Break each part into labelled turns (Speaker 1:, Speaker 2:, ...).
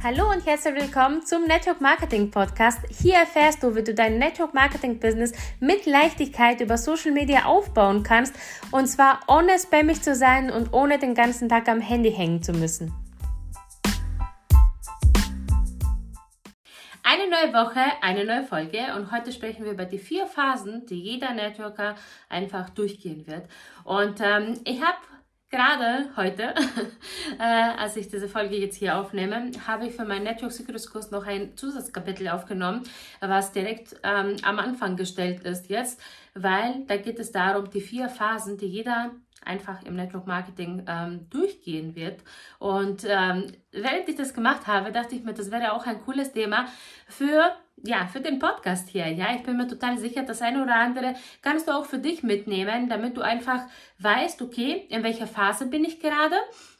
Speaker 1: Hallo und herzlich willkommen zum Network Marketing Podcast. Hier erfährst du, wie du dein Network Marketing Business mit Leichtigkeit über Social Media aufbauen kannst und zwar ohne spammig zu sein und ohne den ganzen Tag am Handy hängen zu müssen. Eine neue Woche, eine neue Folge und heute sprechen wir über die vier Phasen, die jeder Networker einfach durchgehen wird. Und ähm, ich habe Gerade heute, äh, als ich diese Folge jetzt hier aufnehme, habe ich für meinen Network Secrets Kurs noch ein Zusatzkapitel aufgenommen, was direkt ähm, am Anfang gestellt ist jetzt, weil da geht es darum, die vier Phasen, die jeder einfach im Network Marketing ähm, durchgehen wird. Und ähm, während ich das gemacht habe, dachte ich mir, das wäre auch ein cooles Thema für ja, für den Podcast hier. Ja, ich bin mir total sicher, das eine oder andere kannst du auch für dich mitnehmen, damit du einfach weißt, okay, in welcher Phase bin ich gerade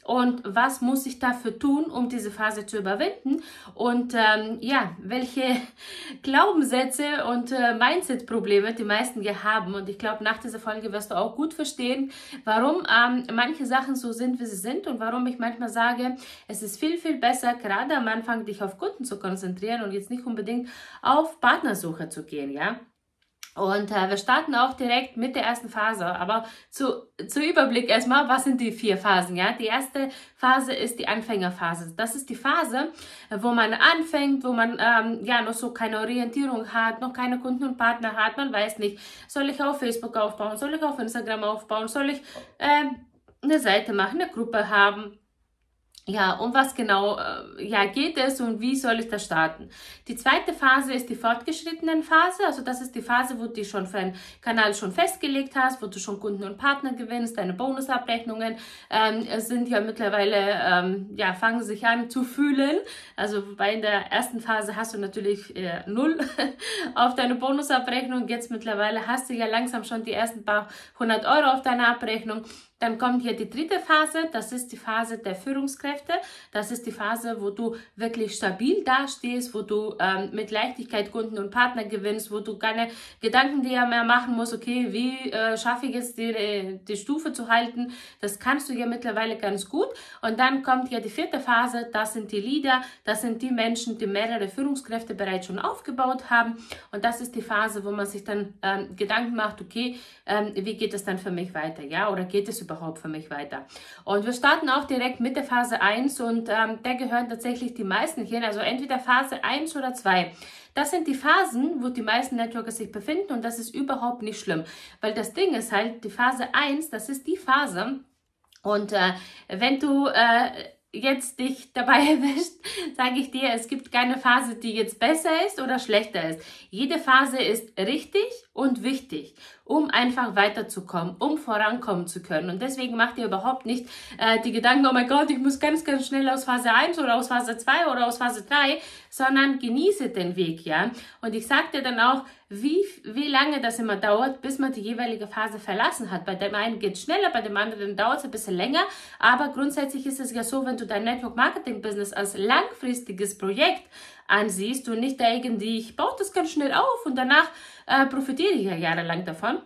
Speaker 1: und was muss ich dafür tun, um diese Phase zu überwinden und ähm, ja, welche Glaubenssätze und äh, Mindset-Probleme die meisten hier haben. Und ich glaube, nach dieser Folge wirst du auch gut verstehen, warum ähm, manche Sachen so sind, wie sie sind und warum ich manchmal sage, es ist viel, viel besser, gerade am Anfang dich auf Kunden zu konzentrieren und jetzt nicht unbedingt auf Partnersuche zu gehen, ja. Und äh, wir starten auch direkt mit der ersten Phase. Aber zu, zu Überblick erstmal, was sind die vier Phasen? Ja, die erste Phase ist die Anfängerphase. Das ist die Phase, wo man anfängt, wo man ähm, ja noch so keine Orientierung hat, noch keine Kunden und Partner hat. Man weiß nicht, soll ich auf Facebook aufbauen, soll ich auf Instagram aufbauen, soll ich äh, eine Seite machen, eine Gruppe haben ja, um was genau äh, ja, geht es und wie soll ich das starten? Die zweite Phase ist die fortgeschrittenen Phase. Also das ist die Phase, wo du schon für einen Kanal schon festgelegt hast, wo du schon Kunden und Partner gewinnst, deine Bonusabrechnungen ähm, sind ja mittlerweile, ähm, ja, fangen sich an zu fühlen. Also bei in der ersten Phase hast du natürlich äh, null auf deine Bonusabrechnung. Jetzt mittlerweile hast du ja langsam schon die ersten paar hundert Euro auf deiner Abrechnung. Dann kommt hier die dritte Phase, das ist die Phase der Führungskräfte. Das ist die Phase, wo du wirklich stabil dastehst, wo du ähm, mit Leichtigkeit Kunden und Partner gewinnst, wo du keine Gedanken dir mehr machen musst, okay, wie äh, schaffe ich es, die, die Stufe zu halten. Das kannst du ja mittlerweile ganz gut. Und dann kommt hier die vierte Phase, das sind die Leader, das sind die Menschen, die mehrere Führungskräfte bereits schon aufgebaut haben. Und das ist die Phase, wo man sich dann ähm, Gedanken macht, okay, ähm, wie geht es dann für mich weiter, ja, oder geht es überhaupt für mich weiter? Und wir starten auch direkt mit der Phase 1 und ähm, da gehören tatsächlich die meisten hier, also entweder Phase 1 oder 2. Das sind die Phasen, wo die meisten Networker sich befinden und das ist überhaupt nicht schlimm, weil das Ding ist halt, die Phase 1, das ist die Phase, und äh, wenn du äh, jetzt dich dabei erwischt, sage ich dir, es gibt keine Phase, die jetzt besser ist oder schlechter ist. Jede Phase ist richtig und wichtig, um einfach weiterzukommen, um vorankommen zu können. Und deswegen macht ihr überhaupt nicht äh, die Gedanken, oh mein Gott, ich muss ganz, ganz schnell aus Phase 1 oder aus Phase 2 oder aus Phase 3, sondern genieße den Weg, ja. Und ich sage dir dann auch, wie, wie lange das immer dauert, bis man die jeweilige Phase verlassen hat. Bei dem einen geht schneller, bei dem anderen dauert es ein bisschen länger. Aber grundsätzlich ist es ja so, wenn du dein Network Marketing Business als langfristiges Projekt ansiehst und nicht irgendwie, ich baue das ganz schnell auf und danach äh, profitiere ich ja jahrelang davon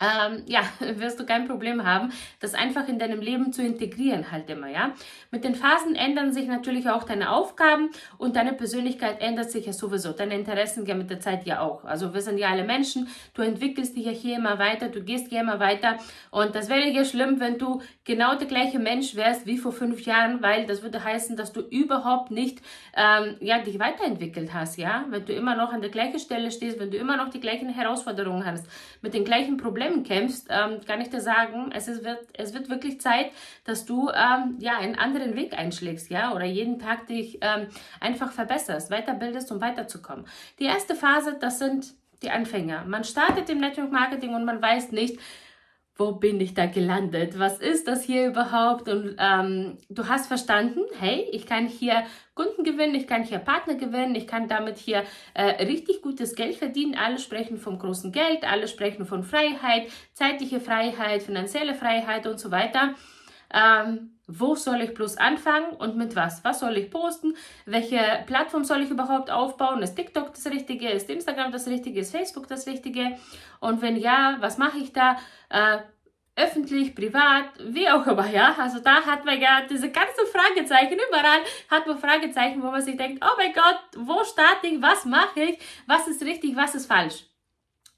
Speaker 1: ähm, ja, wirst du kein Problem haben, das einfach in deinem Leben zu integrieren halt immer, ja. Mit den Phasen ändern sich natürlich auch deine Aufgaben und deine Persönlichkeit ändert sich ja sowieso. Deine Interessen gehen mit der Zeit ja auch. Also wir sind ja alle Menschen, du entwickelst dich ja hier immer weiter, du gehst hier immer weiter und das wäre ja schlimm, wenn du genau der gleiche Mensch wärst wie vor fünf Jahren, weil das würde heißen, dass du überhaupt nicht, ähm, ja, dich weiterentwickelt hast, ja. Wenn du immer noch an der gleichen Stelle stehst, wenn du immer noch die gleichen Herausforderungen hast, mit den gleichen Problemen Problemen kämpfst, ähm, kann ich dir sagen, es, ist, wird, es wird wirklich Zeit, dass du ähm, ja, einen anderen Weg einschlägst, ja, oder jeden Tag dich ähm, einfach verbesserst, weiterbildest, um weiterzukommen. Die erste Phase, das sind die Anfänger. Man startet im Network Marketing und man weiß nicht, wo bin ich da gelandet? Was ist das hier überhaupt? Und ähm, du hast verstanden, hey, ich kann hier Kunden gewinnen, ich kann hier Partner gewinnen, ich kann damit hier äh, richtig gutes Geld verdienen. Alle sprechen vom großen Geld, alle sprechen von Freiheit, zeitliche Freiheit, finanzielle Freiheit und so weiter. Ähm, wo soll ich bloß anfangen und mit was? Was soll ich posten? Welche Plattform soll ich überhaupt aufbauen? Ist TikTok das Richtige? Ist Instagram das Richtige? Ist Facebook das Richtige? Und wenn ja, was mache ich da? Äh, öffentlich, privat, wie auch immer, ja. Also da hat man ja diese ganzen Fragezeichen, überall hat man Fragezeichen, wo man sich denkt, oh mein Gott, wo starte ich, was mache ich, was ist richtig, was ist falsch.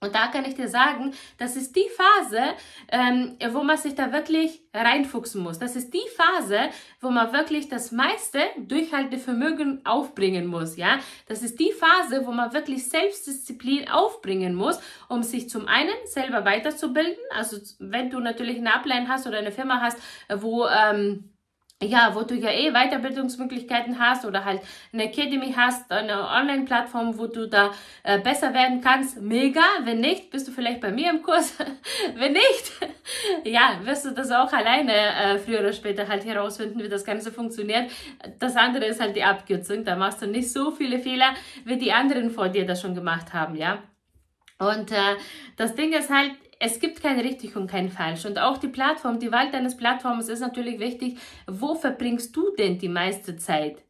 Speaker 1: Und da kann ich dir sagen, das ist die Phase, ähm, wo man sich da wirklich reinfuchsen muss. Das ist die Phase, wo man wirklich das meiste Durchhaltevermögen aufbringen muss. Ja, das ist die Phase, wo man wirklich Selbstdisziplin aufbringen muss, um sich zum einen selber weiterzubilden. Also wenn du natürlich eine Ablein hast oder eine Firma hast, wo ähm, ja, wo du ja eh Weiterbildungsmöglichkeiten hast oder halt eine Academy hast, eine Online-Plattform, wo du da äh, besser werden kannst, mega. Wenn nicht, bist du vielleicht bei mir im Kurs. Wenn nicht, ja, wirst du das auch alleine äh, früher oder später halt herausfinden, wie das Ganze funktioniert. Das andere ist halt die Abkürzung. Da machst du nicht so viele Fehler, wie die anderen vor dir das schon gemacht haben, ja. Und äh, das Ding ist halt, es gibt kein richtig und kein falsch. Und auch die Plattform, die Wahl deines Plattforms ist natürlich wichtig. Wo verbringst du denn die meiste Zeit?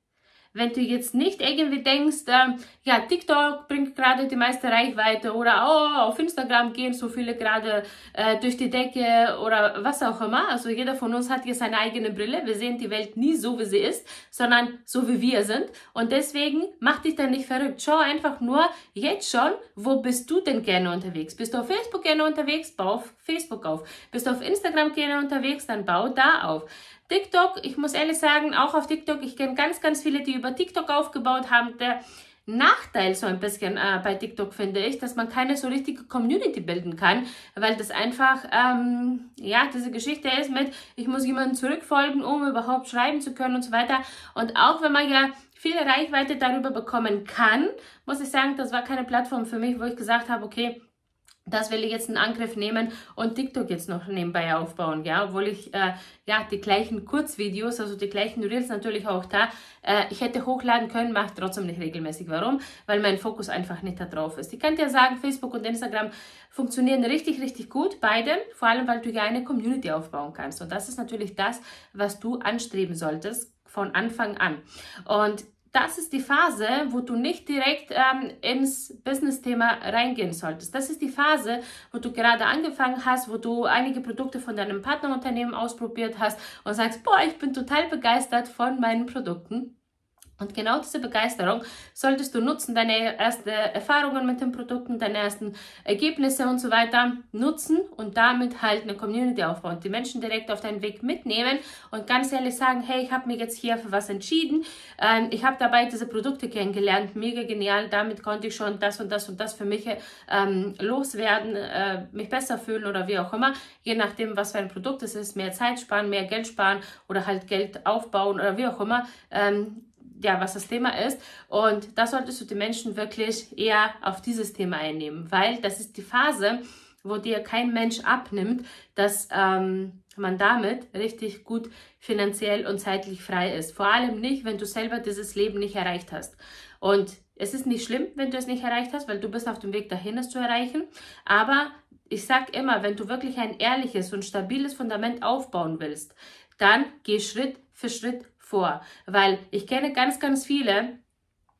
Speaker 1: Wenn du jetzt nicht irgendwie denkst, äh, ja, TikTok bringt gerade die meiste Reichweite oder oh, auf Instagram gehen so viele gerade äh, durch die Decke oder was auch immer. Also jeder von uns hat hier seine eigene Brille. Wir sehen die Welt nie so, wie sie ist, sondern so, wie wir sind. Und deswegen mach dich dann nicht verrückt. Schau einfach nur jetzt schon, wo bist du denn gerne unterwegs? Bist du auf Facebook gerne unterwegs? Bau auf Facebook auf. Bist du auf Instagram gerne unterwegs? Dann bau da auf. TikTok, ich muss ehrlich sagen, auch auf TikTok, ich kenne ganz, ganz viele, die über TikTok aufgebaut haben. Der Nachteil so ein bisschen äh, bei TikTok finde ich, dass man keine so richtige Community bilden kann, weil das einfach, ähm, ja, diese Geschichte ist mit, ich muss jemandem zurückfolgen, um überhaupt schreiben zu können und so weiter. Und auch wenn man ja viele Reichweite darüber bekommen kann, muss ich sagen, das war keine Plattform für mich, wo ich gesagt habe, okay, das will ich jetzt in Angriff nehmen und TikTok jetzt noch nebenbei aufbauen, ja, obwohl ich äh, ja die gleichen Kurzvideos, also die gleichen Reels natürlich auch da, äh, ich hätte hochladen können, mache trotzdem nicht regelmäßig. Warum? Weil mein Fokus einfach nicht da drauf ist. Ich kann dir sagen, Facebook und Instagram funktionieren richtig, richtig gut, beide, vor allem weil du ja eine Community aufbauen kannst und das ist natürlich das, was du anstreben solltest von Anfang an. Und das ist die Phase, wo du nicht direkt ähm, ins Business-Thema reingehen solltest. Das ist die Phase, wo du gerade angefangen hast, wo du einige Produkte von deinem Partnerunternehmen ausprobiert hast und sagst, boah, ich bin total begeistert von meinen Produkten. Und genau diese Begeisterung solltest du nutzen, deine ersten Erfahrungen mit den Produkten, deine ersten Ergebnisse und so weiter nutzen und damit halt eine Community aufbauen, die Menschen direkt auf deinen Weg mitnehmen und ganz ehrlich sagen, hey, ich habe mich jetzt hier für was entschieden, ähm, ich habe dabei diese Produkte kennengelernt, mega genial, damit konnte ich schon das und das und das für mich ähm, loswerden, äh, mich besser fühlen oder wie auch immer, je nachdem, was für ein Produkt es ist, mehr Zeit sparen, mehr Geld sparen oder halt Geld aufbauen oder wie auch immer. Ähm, ja, was das Thema ist. Und da solltest du die Menschen wirklich eher auf dieses Thema einnehmen, weil das ist die Phase, wo dir kein Mensch abnimmt, dass ähm, man damit richtig gut finanziell und zeitlich frei ist. Vor allem nicht, wenn du selber dieses Leben nicht erreicht hast. Und es ist nicht schlimm, wenn du es nicht erreicht hast, weil du bist auf dem Weg dahin, es zu erreichen. Aber ich sag immer, wenn du wirklich ein ehrliches und stabiles Fundament aufbauen willst, dann geh Schritt für Schritt vor. Weil ich kenne ganz, ganz viele,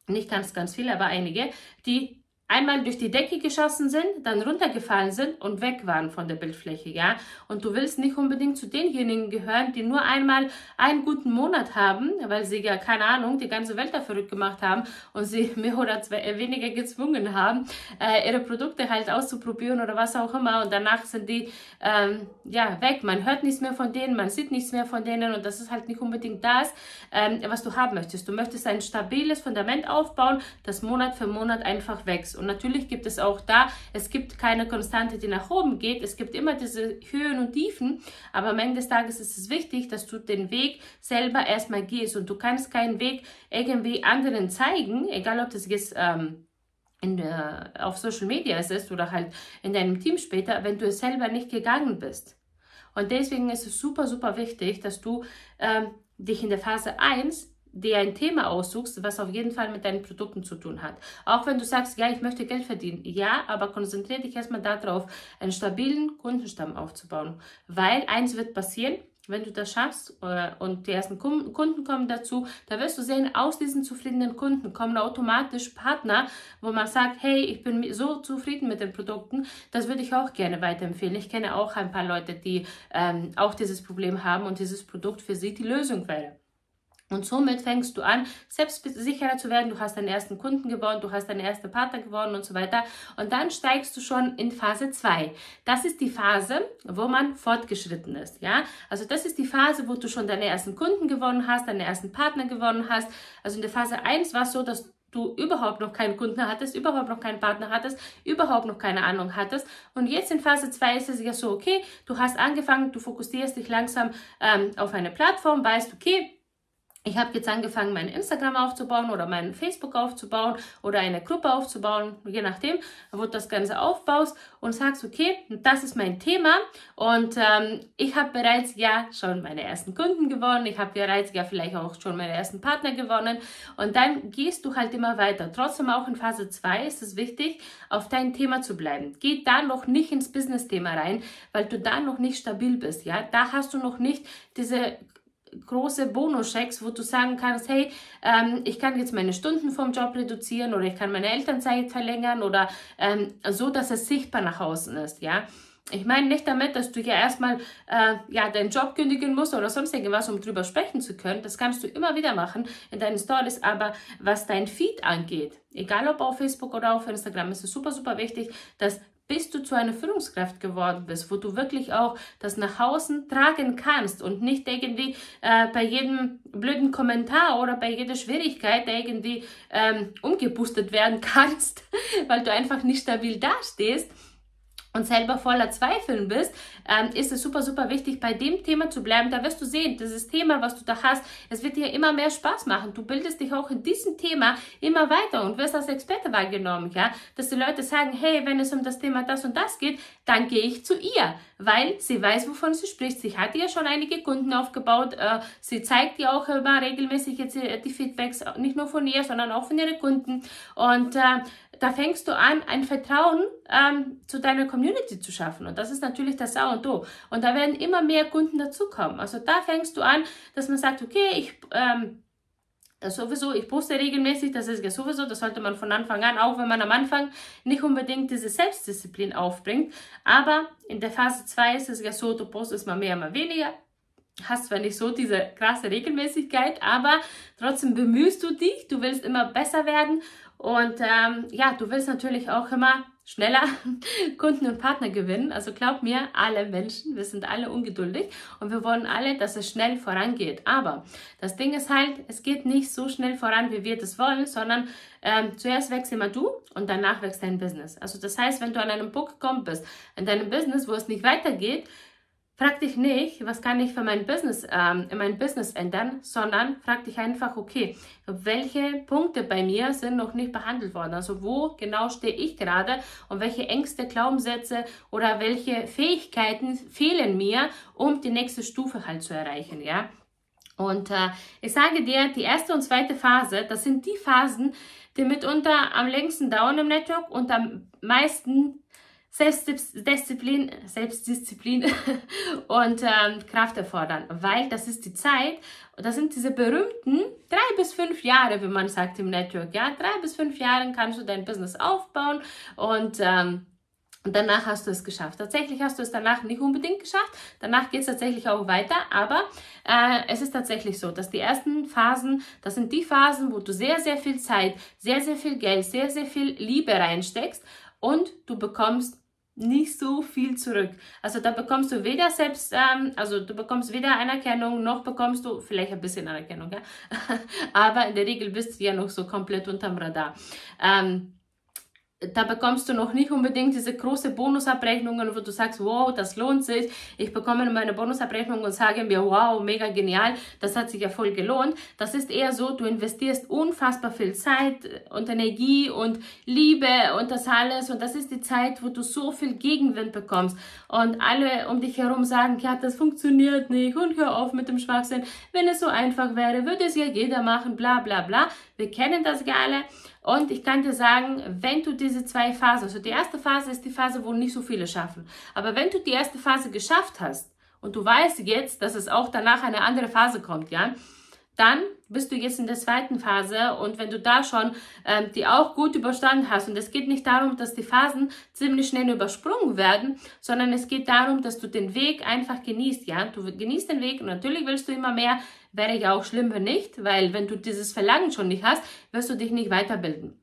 Speaker 1: nicht ganz, ganz viele, aber einige, die einmal durch die Decke geschossen sind, dann runtergefallen sind und weg waren von der Bildfläche, ja. Und du willst nicht unbedingt zu denjenigen gehören, die nur einmal einen guten Monat haben, weil sie ja, keine Ahnung, die ganze Welt da verrückt gemacht haben und sie mehr oder äh, weniger gezwungen haben, äh, ihre Produkte halt auszuprobieren oder was auch immer. Und danach sind die, ähm, ja, weg. Man hört nichts mehr von denen, man sieht nichts mehr von denen und das ist halt nicht unbedingt das, ähm, was du haben möchtest. Du möchtest ein stabiles Fundament aufbauen, das Monat für Monat einfach wächst. Und natürlich gibt es auch da, es gibt keine Konstante, die nach oben geht. Es gibt immer diese Höhen und Tiefen. Aber am Ende des Tages ist es wichtig, dass du den Weg selber erstmal gehst. Und du kannst keinen Weg irgendwie anderen zeigen, egal ob das jetzt ähm, in der, auf Social Media ist oder halt in deinem Team später, wenn du es selber nicht gegangen bist. Und deswegen ist es super, super wichtig, dass du ähm, dich in der Phase 1 dir ein Thema aussuchst, was auf jeden Fall mit deinen Produkten zu tun hat. Auch wenn du sagst, ja, ich möchte Geld verdienen. Ja, aber konzentriere dich erstmal darauf, einen stabilen Kundenstamm aufzubauen. Weil eins wird passieren, wenn du das schaffst äh, und die ersten Kunden kommen dazu, da wirst du sehen, aus diesen zufriedenen Kunden kommen automatisch Partner, wo man sagt, hey, ich bin so zufrieden mit den Produkten, das würde ich auch gerne weiterempfehlen. Ich kenne auch ein paar Leute, die ähm, auch dieses Problem haben und dieses Produkt für sie die Lösung wäre. Und somit fängst du an, selbstsicherer zu werden. Du hast deinen ersten Kunden gewonnen, du hast deinen ersten Partner gewonnen und so weiter. Und dann steigst du schon in Phase 2. Das ist die Phase, wo man fortgeschritten ist. Ja, also das ist die Phase, wo du schon deine ersten Kunden gewonnen hast, deine ersten Partner gewonnen hast. Also in der Phase 1 war es so, dass du überhaupt noch keinen Kunden hattest, überhaupt noch keinen Partner hattest, überhaupt noch keine Ahnung hattest. Und jetzt in Phase 2 ist es ja so, okay, du hast angefangen, du fokussierst dich langsam ähm, auf eine Plattform, weißt, okay, ich habe jetzt angefangen, mein Instagram aufzubauen oder mein Facebook aufzubauen oder eine Gruppe aufzubauen, je nachdem, wo du das Ganze aufbaust und sagst, okay, das ist mein Thema und ähm, ich habe bereits ja schon meine ersten Kunden gewonnen, ich habe bereits ja vielleicht auch schon meine ersten Partner gewonnen und dann gehst du halt immer weiter. Trotzdem auch in Phase 2 ist es wichtig, auf dein Thema zu bleiben. Geh da noch nicht ins Business-Thema rein, weil du da noch nicht stabil bist, ja. Da hast du noch nicht diese große Bonuschecks, wo du sagen kannst, hey, ähm, ich kann jetzt meine Stunden vom Job reduzieren oder ich kann meine Elternzeit verlängern oder ähm, so, dass es sichtbar nach außen ist, ja. Ich meine nicht damit, dass du ja erstmal äh, ja, deinen Job kündigen musst oder sonst irgendwas, um drüber sprechen zu können. Das kannst du immer wieder machen in deinen Stories. Aber was dein Feed angeht, egal ob auf Facebook oder auf Instagram, ist es super, super wichtig, dass bis du zu einer Führungskraft geworden bist, wo du wirklich auch das nach außen tragen kannst und nicht irgendwie äh, bei jedem blöden Kommentar oder bei jeder Schwierigkeit irgendwie ähm, umgepustet werden kannst, weil du einfach nicht stabil dastehst und selber voller Zweifeln bist, ähm, ist es super, super wichtig, bei dem Thema zu bleiben. Da wirst du sehen, dieses Thema, was du da hast, es wird dir immer mehr Spaß machen. Du bildest dich auch in diesem Thema immer weiter und wirst als Experte wahrgenommen, ja, dass die Leute sagen, hey, wenn es um das Thema das und das geht, dann gehe ich zu ihr, weil sie weiß, wovon sie spricht. Sie hat ja schon einige Kunden aufgebaut. Äh, sie zeigt dir auch immer regelmäßig jetzt äh, die Feedbacks, nicht nur von ihr, sondern auch von ihren Kunden. Und äh, da fängst du an, ein Vertrauen ähm, zu deiner Community zu schaffen. Und das ist natürlich das A und. Und da werden immer mehr Kunden dazukommen. Also da fängst du an, dass man sagt, okay, ich ähm, sowieso, ich poste regelmäßig, das ist ja sowieso, das sollte man von Anfang an, auch wenn man am Anfang nicht unbedingt diese Selbstdisziplin aufbringt. Aber in der Phase 2 ist es ja so, du postest mal mehr, mal weniger. Hast zwar nicht so diese krasse Regelmäßigkeit, aber trotzdem bemühst du dich, du willst immer besser werden und ähm, ja, du willst natürlich auch immer schneller Kunden und Partner gewinnen. Also glaub mir, alle Menschen, wir sind alle ungeduldig und wir wollen alle, dass es schnell vorangeht. Aber das Ding ist halt, es geht nicht so schnell voran, wie wir das wollen, sondern ähm, zuerst wächst immer du und danach wächst dein Business. Also das heißt, wenn du an einem Punkt gekommen bist, in deinem Business, wo es nicht weitergeht, Frag dich nicht, was kann ich für mein Business, ähm, in mein Business ändern, sondern frag dich einfach, okay, welche Punkte bei mir sind noch nicht behandelt worden? Also wo genau stehe ich gerade und welche Ängste, Glaubenssätze oder welche Fähigkeiten fehlen mir, um die nächste Stufe halt zu erreichen, ja? Und äh, ich sage dir, die erste und zweite Phase, das sind die Phasen, die mitunter am längsten dauern im Network und am meisten Selbstdisziplin, Selbstdisziplin und ähm, Kraft erfordern, weil das ist die Zeit, das sind diese berühmten drei bis fünf Jahre, wie man sagt im Network, ja, drei bis fünf Jahre kannst du dein Business aufbauen und ähm, danach hast du es geschafft. Tatsächlich hast du es danach nicht unbedingt geschafft. Danach geht es tatsächlich auch weiter. Aber äh, es ist tatsächlich so, dass die ersten Phasen, das sind die Phasen, wo du sehr, sehr viel Zeit, sehr, sehr viel Geld, sehr, sehr viel Liebe reinsteckst und du bekommst nicht so viel zurück. Also da bekommst du weder selbst, ähm, also du bekommst weder Anerkennung, noch bekommst du vielleicht ein bisschen Anerkennung, ja. Aber in der Regel bist du ja noch so komplett unterm Radar. Ähm, da bekommst du noch nicht unbedingt diese große Bonusabrechnungen, wo du sagst, wow, das lohnt sich. Ich bekomme meine Bonusabrechnung und sage mir, wow, mega genial, das hat sich ja voll gelohnt. Das ist eher so, du investierst unfassbar viel Zeit und Energie und Liebe und das alles. Und das ist die Zeit, wo du so viel Gegenwind bekommst. Und alle um dich herum sagen, ja, das funktioniert nicht und hör auf mit dem Schwachsinn. Wenn es so einfach wäre, würde es ja jeder machen, bla bla bla. Wir kennen das ja alle. Und ich kann dir sagen, wenn du diese zwei Phasen, also die erste Phase ist die Phase, wo nicht so viele schaffen. Aber wenn du die erste Phase geschafft hast und du weißt jetzt, dass es auch danach eine andere Phase kommt, ja, dann bist du jetzt in der zweiten Phase und wenn du da schon ähm, die auch gut überstanden hast und es geht nicht darum, dass die Phasen ziemlich schnell übersprungen werden, sondern es geht darum, dass du den Weg einfach genießt, ja, du genießt den Weg und natürlich willst du immer mehr, wäre ja auch schlimm, wenn nicht, weil wenn du dieses Verlangen schon nicht hast, wirst du dich nicht weiterbilden.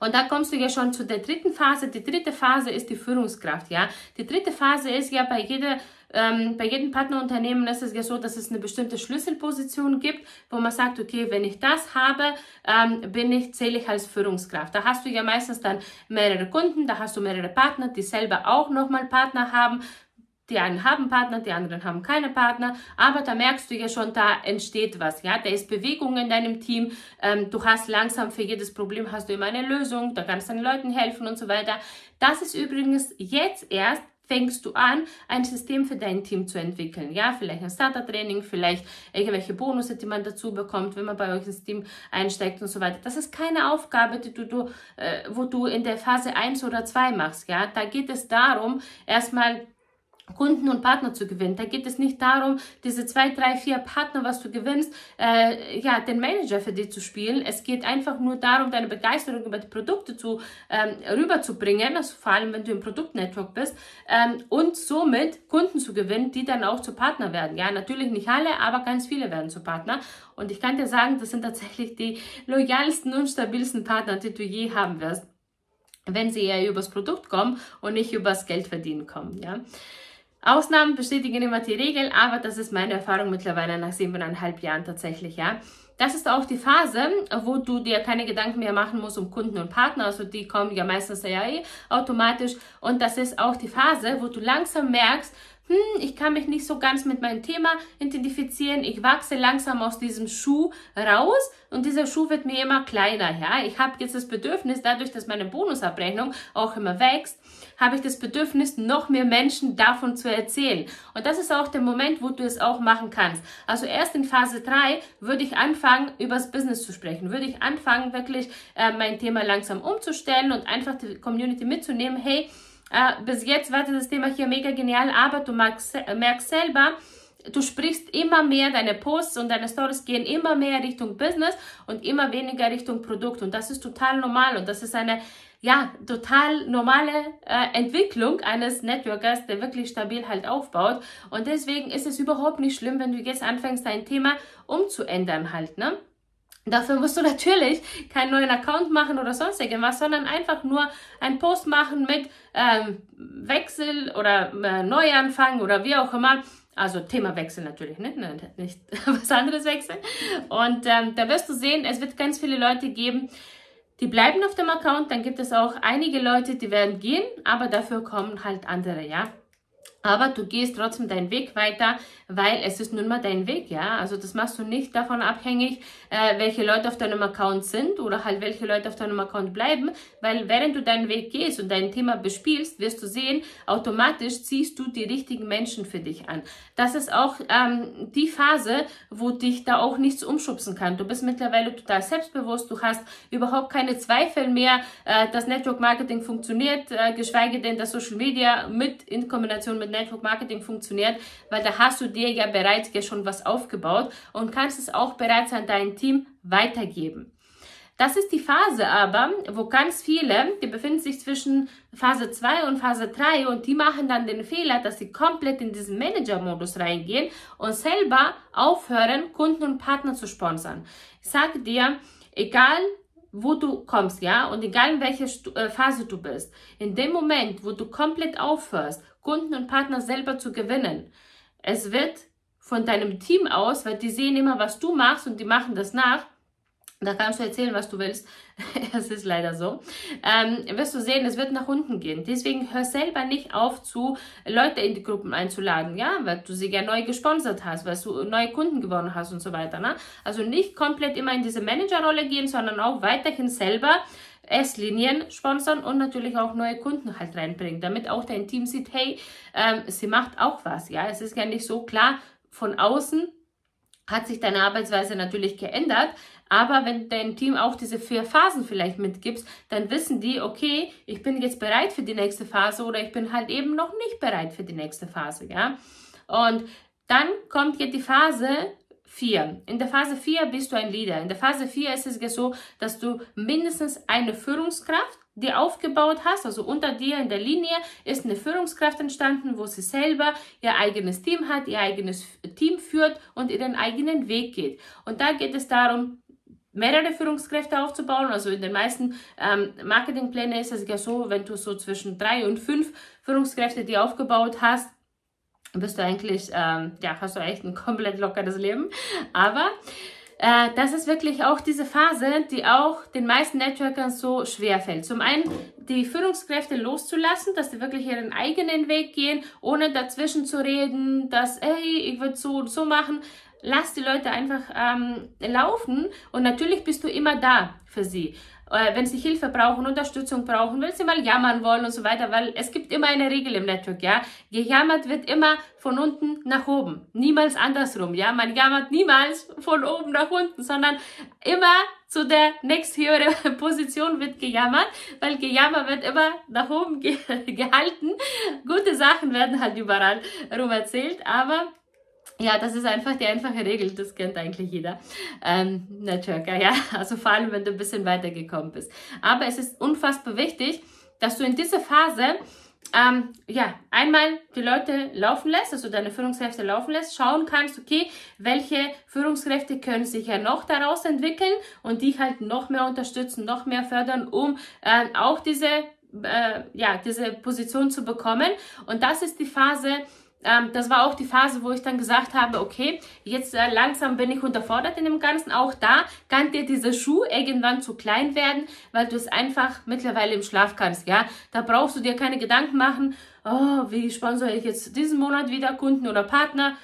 Speaker 1: Und da kommst du ja schon zu der dritten Phase. Die dritte Phase ist die Führungskraft, ja. Die dritte Phase ist ja bei jeder ähm, bei jedem Partnerunternehmen ist es ja so, dass es eine bestimmte Schlüsselposition gibt, wo man sagt, okay, wenn ich das habe, ähm, bin ich, zähle ich als Führungskraft. Da hast du ja meistens dann mehrere Kunden, da hast du mehrere Partner, die selber auch nochmal Partner haben. Die einen haben Partner, die anderen haben keine Partner, aber da merkst du ja schon, da entsteht was, ja, da ist Bewegung in deinem Team, ähm, du hast langsam für jedes Problem hast du immer eine Lösung, da kannst du den Leuten helfen und so weiter. Das ist übrigens jetzt erst fängst du an, ein System für dein Team zu entwickeln. Ja, vielleicht ein Starter-Training, vielleicht irgendwelche Bonus, die man dazu bekommt, wenn man bei euch ins Team einsteigt und so weiter. Das ist keine Aufgabe, die du, du äh, wo du in der Phase 1 oder 2 machst. Ja, da geht es darum, erstmal Kunden und Partner zu gewinnen. Da geht es nicht darum, diese zwei, drei, vier Partner, was du gewinnst, äh, ja, den Manager für dich zu spielen. Es geht einfach nur darum, deine Begeisterung über die Produkte zu ähm, rüberzubringen, also vor allem, wenn du im Produktnetwork bist, ähm, und somit Kunden zu gewinnen, die dann auch zu Partner werden. Ja, natürlich nicht alle, aber ganz viele werden zu Partner. Und ich kann dir sagen, das sind tatsächlich die loyalsten und stabilsten Partner, die du je haben wirst, wenn sie eher übers Produkt kommen und nicht übers Geld verdienen kommen. Ja. Ausnahmen bestätigen immer die Regel, aber das ist meine Erfahrung mittlerweile nach siebeneinhalb Jahren tatsächlich, ja. Das ist auch die Phase, wo du dir keine Gedanken mehr machen musst um Kunden und Partner, also die kommen ja meistens ja eh automatisch und das ist auch die Phase, wo du langsam merkst, hm, ich kann mich nicht so ganz mit meinem Thema identifizieren, ich wachse langsam aus diesem Schuh raus und dieser Schuh wird mir immer kleiner, ja. Ich habe jetzt das Bedürfnis, dadurch, dass meine Bonusabrechnung auch immer wächst, habe ich das Bedürfnis, noch mehr Menschen davon zu erzählen. Und das ist auch der Moment, wo du es auch machen kannst. Also erst in Phase 3 würde ich anfangen, über das Business zu sprechen, würde ich anfangen, wirklich äh, mein Thema langsam umzustellen und einfach die Community mitzunehmen, hey, äh, bis jetzt war das Thema hier mega genial, aber du merkst, merkst selber, du sprichst immer mehr, deine Posts und deine Stories gehen immer mehr Richtung Business und immer weniger Richtung Produkt. Und das ist total normal und das ist eine ja, total normale äh, Entwicklung eines Networkers, der wirklich stabil halt aufbaut. Und deswegen ist es überhaupt nicht schlimm, wenn du jetzt anfängst, dein Thema umzuändern halt, ne? Dafür musst du natürlich keinen neuen Account machen oder sonst irgendwas, sondern einfach nur einen Post machen mit ähm, Wechsel oder äh, Neuanfang oder wie auch immer. Also Thema Wechsel natürlich, ne? nicht was anderes wechseln. Und ähm, da wirst du sehen, es wird ganz viele Leute geben, die bleiben auf dem Account. Dann gibt es auch einige Leute, die werden gehen, aber dafür kommen halt andere, ja aber du gehst trotzdem deinen Weg weiter, weil es ist nun mal dein Weg, ja. Also das machst du nicht davon abhängig, äh, welche Leute auf deinem Account sind oder halt welche Leute auf deinem Account bleiben, weil während du deinen Weg gehst und dein Thema bespielst, wirst du sehen, automatisch ziehst du die richtigen Menschen für dich an. Das ist auch ähm, die Phase, wo dich da auch nichts umschubsen kann. Du bist mittlerweile total selbstbewusst, du hast überhaupt keine Zweifel mehr, äh, dass Network Marketing funktioniert, äh, geschweige denn, dass Social Media mit in Kombination mit mit Network Marketing funktioniert, weil da hast du dir ja bereits schon was aufgebaut und kannst es auch bereits an dein Team weitergeben. Das ist die Phase aber, wo ganz viele, die befinden sich zwischen Phase 2 und Phase 3 und die machen dann den Fehler, dass sie komplett in diesen Manager-Modus reingehen und selber aufhören, Kunden und Partner zu sponsern. Ich sage dir, egal wo du kommst, ja, und egal in welcher äh, Phase du bist, in dem Moment, wo du komplett aufhörst, Kunden und Partner selber zu gewinnen. Es wird von deinem Team aus, weil die sehen immer, was du machst und die machen das nach. Da kannst du erzählen, was du willst. Es ist leider so. Ähm, wirst du sehen, es wird nach unten gehen. Deswegen hör selber nicht auf, zu Leute in die Gruppen einzuladen, ja, weil du sie ja neu gesponsert hast, weil du neue Kunden gewonnen hast und so weiter. Ne? Also nicht komplett immer in diese Managerrolle gehen, sondern auch weiterhin selber S-Linien sponsern und natürlich auch neue Kunden halt reinbringen, damit auch dein Team sieht, hey, ähm, sie macht auch was. Ja, es ist ja nicht so klar von außen hat sich deine Arbeitsweise natürlich geändert, aber wenn dein Team auch diese vier Phasen vielleicht mitgibst, dann wissen die, okay, ich bin jetzt bereit für die nächste Phase oder ich bin halt eben noch nicht bereit für die nächste Phase, ja. Und dann kommt jetzt die Phase 4. In der Phase 4 bist du ein Leader. In der Phase 4 ist es so, dass du mindestens eine Führungskraft die aufgebaut hast, also unter dir in der Linie ist eine Führungskraft entstanden, wo sie selber ihr eigenes Team hat, ihr eigenes Team führt und ihren eigenen Weg geht. Und da geht es darum, mehrere Führungskräfte aufzubauen. Also in den meisten ähm, Marketingplänen ist es ja so, wenn du so zwischen drei und fünf Führungskräfte, die aufgebaut hast, bist du eigentlich, ähm, ja, hast du echt ein komplett lockeres Leben. Aber äh, das ist wirklich auch diese Phase, die auch den meisten Networkern so schwer fällt. Zum einen die Führungskräfte loszulassen, dass sie wirklich ihren eigenen Weg gehen, ohne dazwischen zu reden, dass, hey, ich würde so und so machen. Lass die Leute einfach ähm, laufen und natürlich bist du immer da für sie äh, wenn sie Hilfe brauchen, Unterstützung brauchen, wenn sie mal jammern wollen und so weiter, weil es gibt immer eine Regel im Network, ja. Gejammert wird immer von unten nach oben, niemals andersrum, ja. Man jammert niemals von oben nach unten, sondern immer zu der nächsthöhere Position wird gejammert, weil Gejammer wird immer nach oben ge gehalten. Gute Sachen werden halt überall rum erzählt, aber ja, das ist einfach die einfache Regel, das kennt eigentlich jeder ähm, Networker, ja, also vor allem, wenn du ein bisschen weitergekommen bist. Aber es ist unfassbar wichtig, dass du in dieser Phase ähm, ja, einmal die Leute laufen lässt, also deine Führungskräfte laufen lässt, schauen kannst, okay, welche Führungskräfte können sich ja noch daraus entwickeln und die halt noch mehr unterstützen, noch mehr fördern, um äh, auch diese, äh, ja, diese Position zu bekommen. Und das ist die Phase, ähm, das war auch die Phase, wo ich dann gesagt habe, okay, jetzt äh, langsam bin ich unterfordert in dem Ganzen. Auch da kann dir dieser Schuh irgendwann zu klein werden, weil du es einfach mittlerweile im Schlaf kannst, ja. Da brauchst du dir keine Gedanken machen, oh, wie sponsere ich jetzt diesen Monat wieder Kunden oder Partner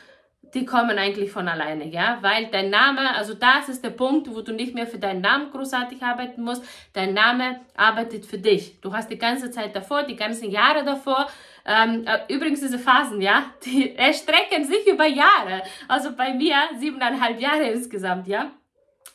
Speaker 1: die kommen eigentlich von alleine, ja, weil dein Name, also das ist der Punkt, wo du nicht mehr für deinen Namen großartig arbeiten musst. Dein Name arbeitet für dich. Du hast die ganze Zeit davor, die ganzen Jahre davor ähm, äh, übrigens diese Phasen, ja, die erstrecken sich über Jahre. Also bei mir siebeneinhalb Jahre insgesamt, ja.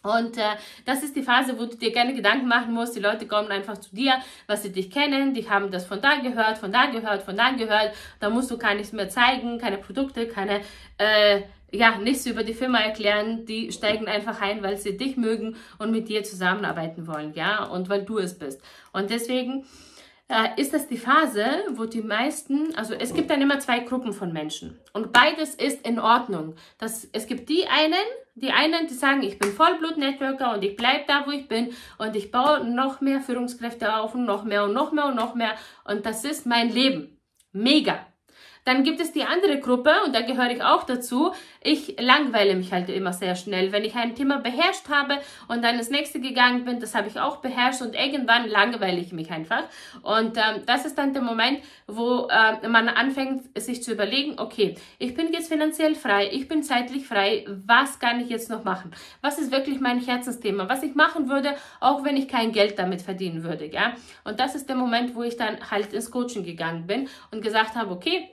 Speaker 1: Und äh, das ist die Phase, wo du dir gerne Gedanken machen musst. Die Leute kommen einfach zu dir, was sie dich kennen. Die haben das von da gehört, von da gehört, von da gehört. Da musst du gar nichts mehr zeigen, keine Produkte, keine, äh, ja, nichts über die Firma erklären. Die steigen einfach ein, weil sie dich mögen und mit dir zusammenarbeiten wollen, ja, und weil du es bist. Und deswegen ist das die Phase, wo die meisten, also es gibt dann immer zwei Gruppen von Menschen und beides ist in Ordnung. Das, es gibt die einen, die einen, die sagen, ich bin Vollblut-Networker und ich bleibe da, wo ich bin und ich baue noch mehr Führungskräfte auf und noch mehr und noch mehr und noch mehr und das ist mein Leben. Mega. Dann gibt es die andere Gruppe und da gehöre ich auch dazu. Ich langweile mich halt immer sehr schnell. Wenn ich ein Thema beherrscht habe und dann das nächste gegangen bin, das habe ich auch beherrscht und irgendwann langweile ich mich einfach. Und ähm, das ist dann der Moment, wo äh, man anfängt, sich zu überlegen, okay, ich bin jetzt finanziell frei, ich bin zeitlich frei, was kann ich jetzt noch machen? Was ist wirklich mein Herzensthema? Was ich machen würde, auch wenn ich kein Geld damit verdienen würde, ja? Und das ist der Moment, wo ich dann halt ins Coaching gegangen bin und gesagt habe, okay,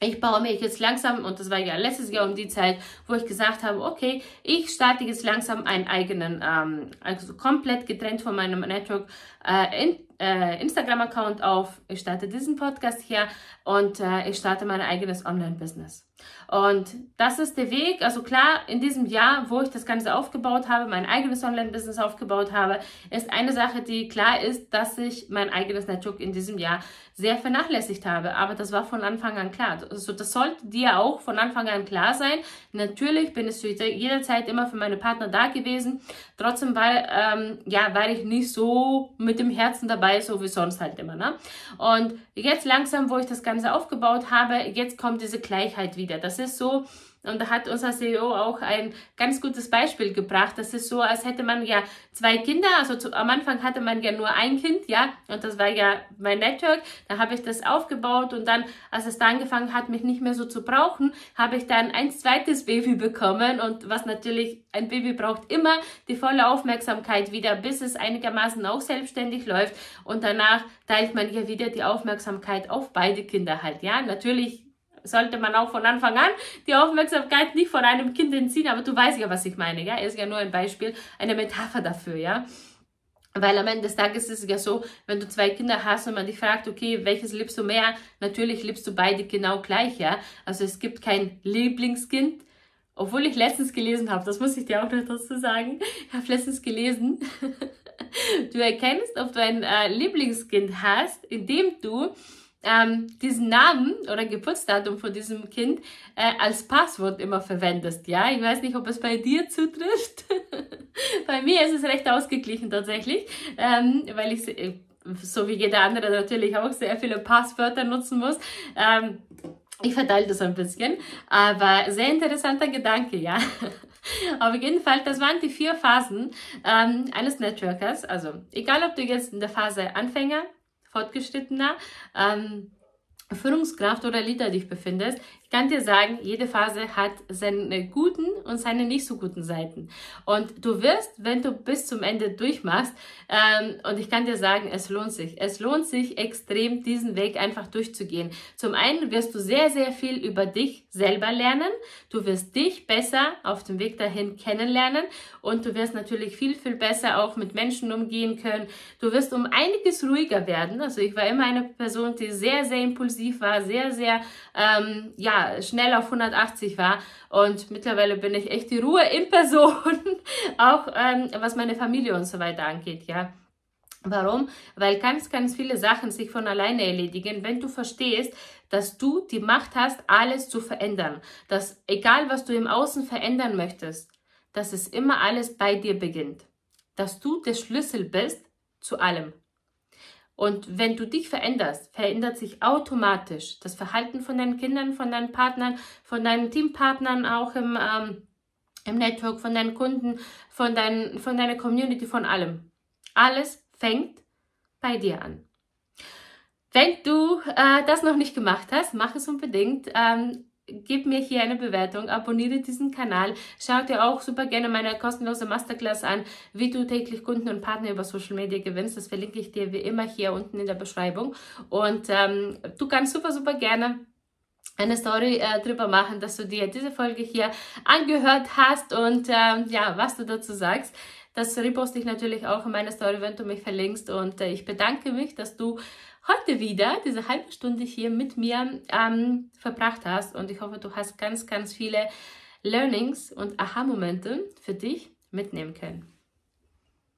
Speaker 1: ich baue mir jetzt langsam, und das war ja letztes Jahr um die Zeit, wo ich gesagt habe, okay, ich starte jetzt langsam einen eigenen, ähm, also komplett getrennt von meinem Network, äh, in, äh, Instagram-Account auf. Ich starte diesen Podcast hier und äh, ich starte mein eigenes Online-Business. Und das ist der Weg. Also klar, in diesem Jahr, wo ich das Ganze aufgebaut habe, mein eigenes Online-Business aufgebaut habe, ist eine Sache, die klar ist, dass ich mein eigenes Network in diesem Jahr sehr vernachlässigt habe. Aber das war von Anfang an klar. Also das sollte dir auch von Anfang an klar sein. Natürlich bin ich zu jeder Zeit immer für meine Partner da gewesen. Trotzdem war, ähm, ja, war ich nicht so mit dem Herzen dabei, so wie sonst halt immer. Ne? Und jetzt langsam, wo ich das Ganze aufgebaut habe, jetzt kommt diese Gleichheit wieder. Das ist so, und da hat unser CEO auch ein ganz gutes Beispiel gebracht. Das ist so, als hätte man ja zwei Kinder. Also zu, am Anfang hatte man ja nur ein Kind, ja. Und das war ja mein Network. Da habe ich das aufgebaut und dann, als es da angefangen hat, mich nicht mehr so zu brauchen, habe ich dann ein zweites Baby bekommen. Und was natürlich, ein Baby braucht immer die volle Aufmerksamkeit wieder, bis es einigermaßen auch selbstständig läuft. Und danach teilt man ja wieder die Aufmerksamkeit auf beide Kinder halt, ja. Natürlich sollte man auch von Anfang an die Aufmerksamkeit nicht von einem Kind entziehen, aber du weißt ja, was ich meine, ja? Ist ja nur ein Beispiel, eine Metapher dafür, ja? Weil am Ende des Tages ist es ja so, wenn du zwei Kinder hast und man dich fragt, okay, welches liebst du mehr? Natürlich liebst du beide genau gleich, ja. Also es gibt kein Lieblingskind, obwohl ich letztens gelesen habe, das muss ich dir auch noch dazu sagen. Ich habe letztens gelesen, du erkennst, ob du ein äh, Lieblingskind hast, indem du ähm, diesen Namen oder Geburtsdatum von diesem Kind äh, als Passwort immer verwendest. Ja, ich weiß nicht, ob es bei dir zutrifft. bei mir ist es recht ausgeglichen tatsächlich, ähm, weil ich äh, so wie jeder andere natürlich auch sehr viele Passwörter nutzen muss. Ähm, ich verteile das ein bisschen, aber sehr interessanter Gedanke, ja. Auf jeden Fall, das waren die vier Phasen ähm, eines Networkers. Also egal, ob du jetzt in der Phase Anfänger, Fortgeschrittener, ähm, Führungskraft oder Leader dich befindest, kann dir sagen, jede Phase hat seine guten und seine nicht so guten Seiten. Und du wirst, wenn du bis zum Ende durchmachst, ähm, und ich kann dir sagen, es lohnt sich. Es lohnt sich extrem, diesen Weg einfach durchzugehen. Zum einen wirst du sehr, sehr viel über dich selber lernen. Du wirst dich besser auf dem Weg dahin kennenlernen und du wirst natürlich viel, viel besser auch mit Menschen umgehen können. Du wirst um einiges ruhiger werden. Also ich war immer eine Person, die sehr, sehr impulsiv war, sehr, sehr, ähm, schnell auf 180 war. Und mittlerweile bin ich echt die Ruhe in Person, auch ähm, was meine Familie und so weiter angeht, ja. Warum? Weil ganz, ganz viele Sachen sich von alleine erledigen, wenn du verstehst, dass du die Macht hast, alles zu verändern. Dass egal, was du im Außen verändern möchtest, dass es immer alles bei dir beginnt. Dass du der Schlüssel bist zu allem. Und wenn du dich veränderst, verändert sich automatisch das Verhalten von deinen Kindern, von deinen Partnern, von deinen Teampartnern auch im, ähm, im Network, von deinen Kunden, von, dein, von deiner Community, von allem. Alles fängt bei dir an. Wenn du äh, das noch nicht gemacht hast, mach es unbedingt. Ähm, gib mir hier eine Bewertung, abonniere diesen Kanal, schau dir auch super gerne meine kostenlose Masterclass an, wie du täglich Kunden und Partner über Social Media gewinnst. Das verlinke ich dir wie immer hier unten in der Beschreibung. Und ähm, du kannst super, super gerne eine Story äh, drüber machen, dass du dir diese Folge hier angehört hast und ähm, ja, was du dazu sagst. Das reposte ich natürlich auch in meiner Story, wenn du mich verlinkst. Und äh, ich bedanke mich, dass du heute wieder diese halbe Stunde hier mit mir ähm, verbracht hast. Und ich hoffe, du hast ganz, ganz viele Learnings und Aha-Momente für dich mitnehmen können.